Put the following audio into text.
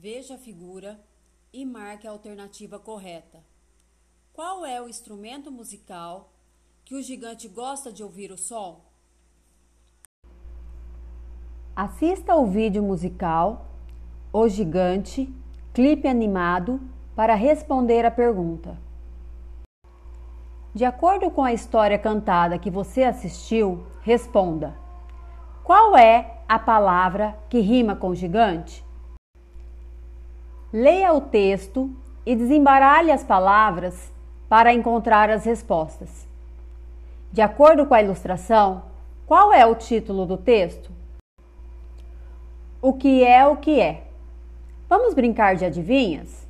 Veja a figura e marque a alternativa correta. Qual é o instrumento musical que o gigante gosta de ouvir o som? Assista ao vídeo musical O Gigante, clipe animado, para responder a pergunta. De acordo com a história cantada que você assistiu, responda: Qual é a palavra que rima com gigante? Leia o texto e desembaralhe as palavras para encontrar as respostas. De acordo com a ilustração, qual é o título do texto? O que é o que é? Vamos brincar de adivinhas?